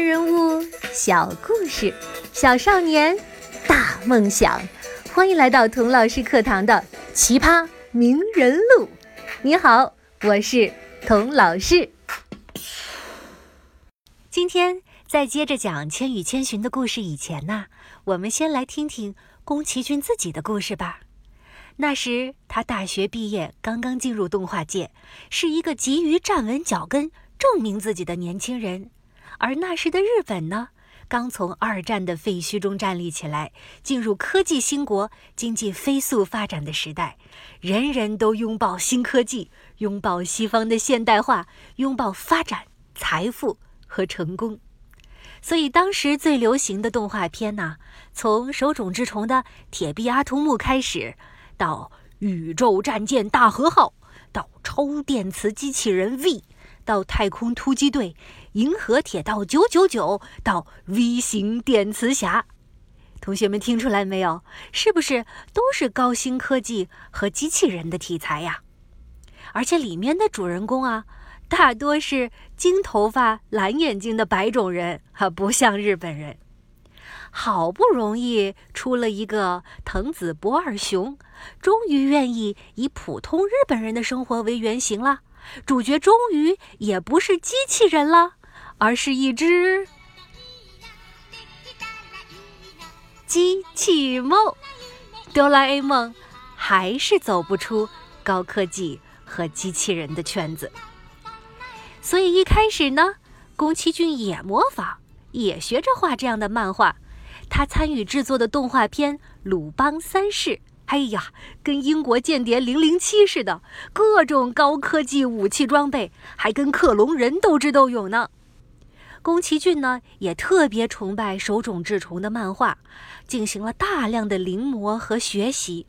人物，小故事，小少年，大梦想。欢迎来到童老师课堂的《奇葩名人录》。你好，我是童老师。今天在接着讲《千与千寻》的故事以前呢，我们先来听听宫崎骏自己的故事吧。那时他大学毕业，刚刚进入动画界，是一个急于站稳脚跟、证明自己的年轻人。而那时的日本呢，刚从二战的废墟中站立起来，进入科技兴国、经济飞速发展的时代，人人都拥抱新科技，拥抱西方的现代化，拥抱发展、财富和成功。所以当时最流行的动画片呢，从手冢治虫的《铁臂阿童木》开始。到宇宙战舰大和号，到超电磁机器人 V，到太空突击队，银河铁道九九九，到 V 型电磁侠，同学们听出来没有？是不是都是高新科技和机器人的题材呀？而且里面的主人公啊，大多是金头发、蓝眼睛的白种人，哈，不像日本人。好不容易出了一个藤子不二雄，终于愿意以普通日本人的生活为原型了。主角终于也不是机器人了，而是一只机器猫。哆啦 A 梦还是走不出高科技和机器人的圈子，所以一开始呢，宫崎骏也模仿，也学着画这样的漫画。他参与制作的动画片《鲁邦三世》，哎呀，跟英国间谍零零七似的，各种高科技武器装备，还跟克隆人斗智斗勇呢。宫崎骏呢，也特别崇拜手冢治虫的漫画，进行了大量的临摹和学习。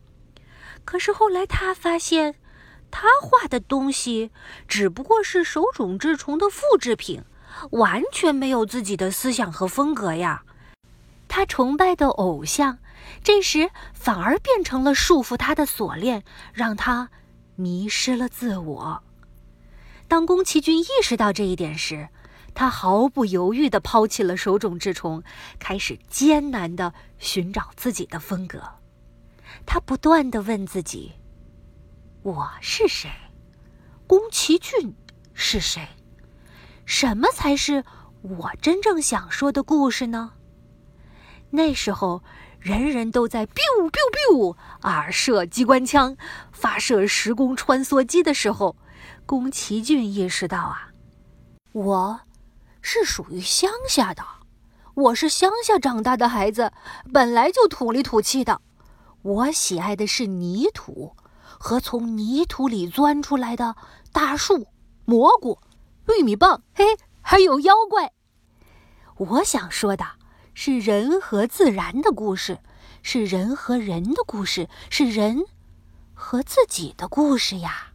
可是后来他发现，他画的东西只不过是手冢治虫的复制品，完全没有自己的思想和风格呀。他崇拜的偶像，这时反而变成了束缚他的锁链，让他迷失了自我。当宫崎骏意识到这一点时，他毫不犹豫地抛弃了手冢治虫，开始艰难地寻找自己的风格。他不断地问自己：“我是谁？宫崎骏是谁？什么才是我真正想说的故事呢？”那时候，人人都在 biu biu biu 啊射机关枪、发射时空穿梭机的时候，宫崎骏意识到啊，我是属于乡下的，我是乡下长大的孩子，本来就土里土气的，我喜爱的是泥土和从泥土里钻出来的大树、蘑菇、玉米棒，嘿，还有妖怪。我想说的。是人和自然的故事，是人和人的故事，是人和自己的故事呀。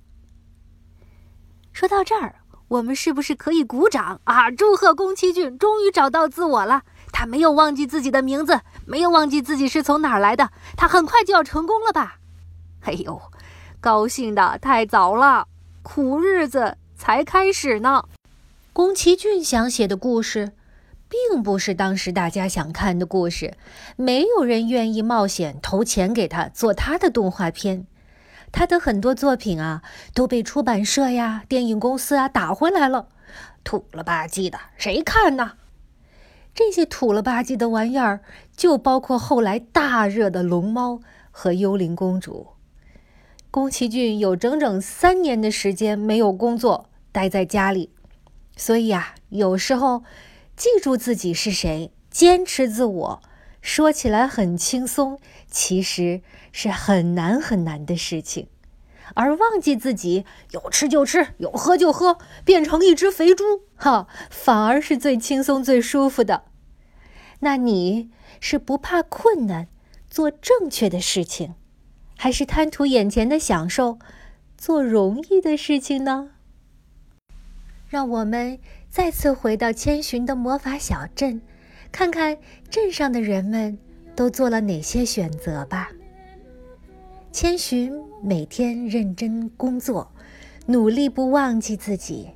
说到这儿，我们是不是可以鼓掌啊？祝贺宫崎骏终于找到自我了！他没有忘记自己的名字，没有忘记自己是从哪儿来的。他很快就要成功了吧？哎呦，高兴的太早了，苦日子才开始呢。宫崎骏想写的故事。并不是当时大家想看的故事，没有人愿意冒险投钱给他做他的动画片。他的很多作品啊都被出版社呀、电影公司啊打回来了，土了吧唧的，谁看呢？这些土了吧唧的玩意儿，就包括后来大热的《龙猫》和《幽灵公主》。宫崎骏有整整三年的时间没有工作，待在家里，所以啊，有时候。记住自己是谁，坚持自我，说起来很轻松，其实是很难很难的事情。而忘记自己，有吃就吃，有喝就喝，变成一只肥猪，哈，反而是最轻松、最舒服的。那你是不怕困难，做正确的事情，还是贪图眼前的享受，做容易的事情呢？让我们再次回到千寻的魔法小镇，看看镇上的人们都做了哪些选择吧。千寻每天认真工作，努力不忘记自己，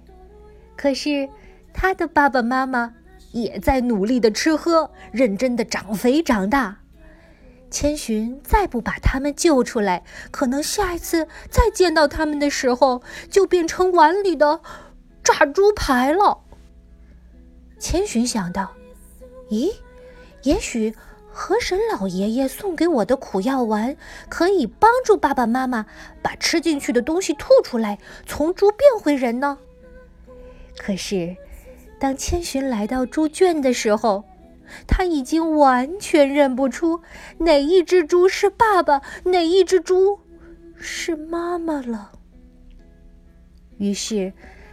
可是他的爸爸妈妈也在努力的吃喝，认真的长肥长大。千寻再不把他们救出来，可能下一次再见到他们的时候，就变成碗里的炸猪排了。千寻想到：“咦，也许河神老爷爷送给我的苦药丸，可以帮助爸爸妈妈把吃进去的东西吐出来，从猪变回人呢？”可是，当千寻来到猪圈的时候，他已经完全认不出哪一只猪是爸爸，哪一只猪是妈妈了。于是，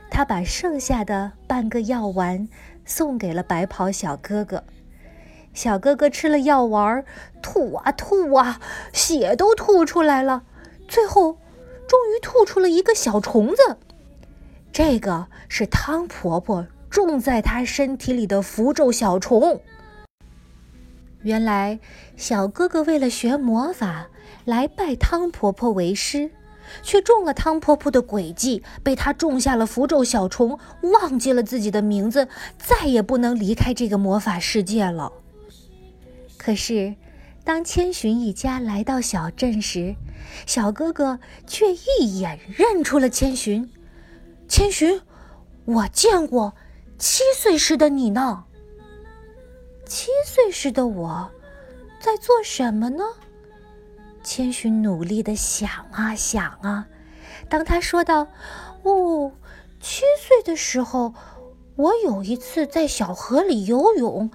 他把剩下的半个药丸送给了白袍小哥哥。小哥哥吃了药丸，吐啊吐啊，血都吐出来了，最后终于吐出了一个小虫子。这个是汤婆婆种在他身体里的符咒小虫。原来，小哥哥为了学魔法来拜汤婆婆为师，却中了汤婆婆的诡计，被她种下了符咒小虫，忘记了自己的名字，再也不能离开这个魔法世界了。可是，当千寻一家来到小镇时，小哥哥却一眼认出了千寻。千寻，我见过七岁时的你呢。七岁时的我，在做什么呢？千寻努力的想啊想啊，当他说到：“哦，七岁的时候，我有一次在小河里游泳，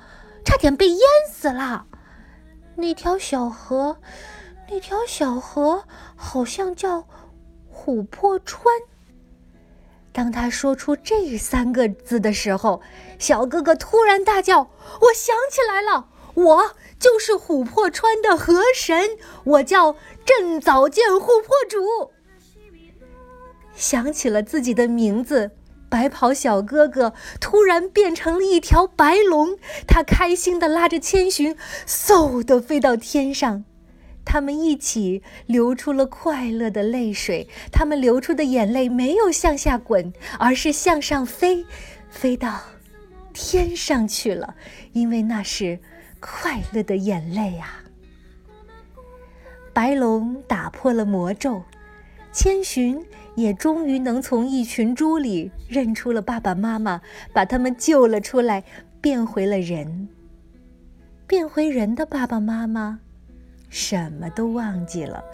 差点被淹死了。那条小河，那条小河好像叫琥珀川。”当他说出这三个字的时候，小哥哥突然大叫：“我想起来了，我就是琥珀川的河神，我叫镇早见琥珀主。”想起了自己的名字，白袍小哥哥突然变成了一条白龙，他开心地拉着千寻，嗖地飞到天上。他们一起流出了快乐的泪水，他们流出的眼泪没有向下滚，而是向上飞，飞到天上去了，因为那是快乐的眼泪啊！白龙打破了魔咒，千寻也终于能从一群猪里认出了爸爸妈妈，把他们救了出来，变回了人。变回人的爸爸妈妈。什么都忘记了，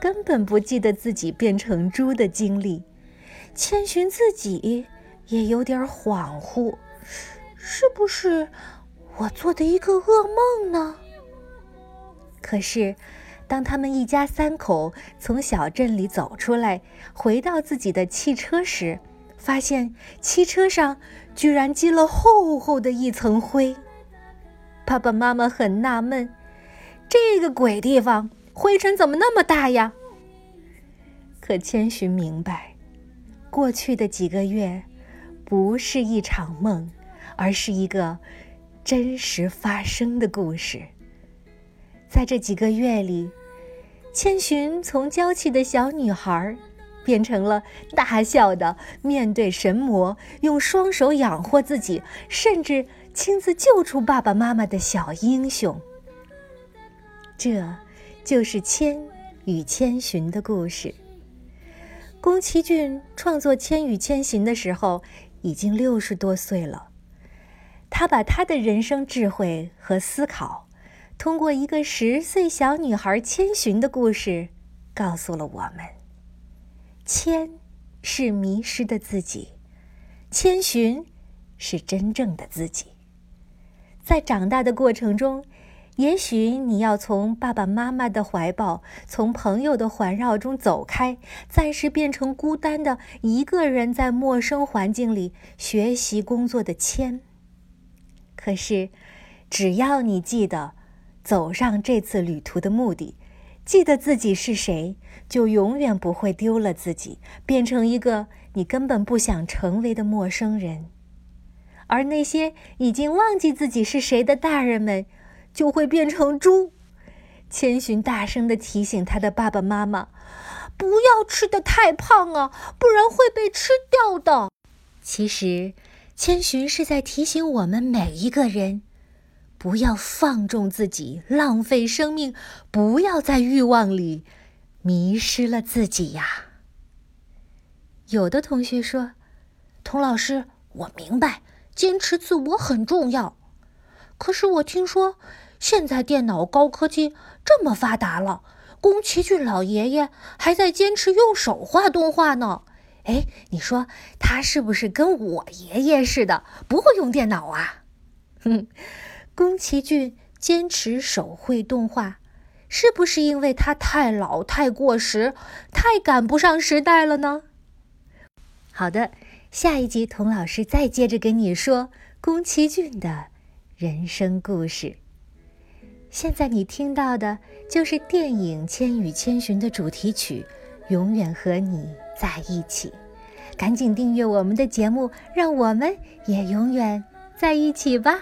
根本不记得自己变成猪的经历。千寻自己也有点恍惚，是不是我做的一个噩梦呢？可是，当他们一家三口从小镇里走出来，回到自己的汽车时，发现汽车上居然积了厚厚的一层灰。爸爸妈妈很纳闷。这个鬼地方，灰尘怎么那么大呀？可千寻明白，过去的几个月不是一场梦，而是一个真实发生的故事。在这几个月里，千寻从娇气的小女孩，变成了大笑的面对神魔、用双手养活自己，甚至亲自救出爸爸妈妈的小英雄。这，就是千与千寻的故事。宫崎骏创作《千与千寻》的时候，已经六十多岁了。他把他的人生智慧和思考，通过一个十岁小女孩千寻的故事，告诉了我们：千是迷失的自己，千寻是真正的自己。在长大的过程中。也许你要从爸爸妈妈的怀抱，从朋友的环绕中走开，暂时变成孤单的一个人，在陌生环境里学习工作的千。可是，只要你记得走上这次旅途的目的，记得自己是谁，就永远不会丢了自己，变成一个你根本不想成为的陌生人。而那些已经忘记自己是谁的大人们。就会变成猪。千寻大声的提醒他的爸爸妈妈：“不要吃的太胖啊，不然会被吃掉的。”其实，千寻是在提醒我们每一个人，不要放纵自己，浪费生命，不要在欲望里迷失了自己呀。有的同学说：“童老师，我明白，坚持自我很重要。可是我听说，现在电脑高科技这么发达了，宫崎骏老爷爷还在坚持用手画动画呢。”哎，你说他是不是跟我爷爷似的，不会用电脑啊？哼，宫崎骏坚持手绘动画，是不是因为他太老、太过时、太赶不上时代了呢？好的，下一集童老师再接着给你说宫崎骏的人生故事。现在你听到的就是电影《千与千寻》的主题曲，《永远和你》。在一起，赶紧订阅我们的节目，让我们也永远在一起吧。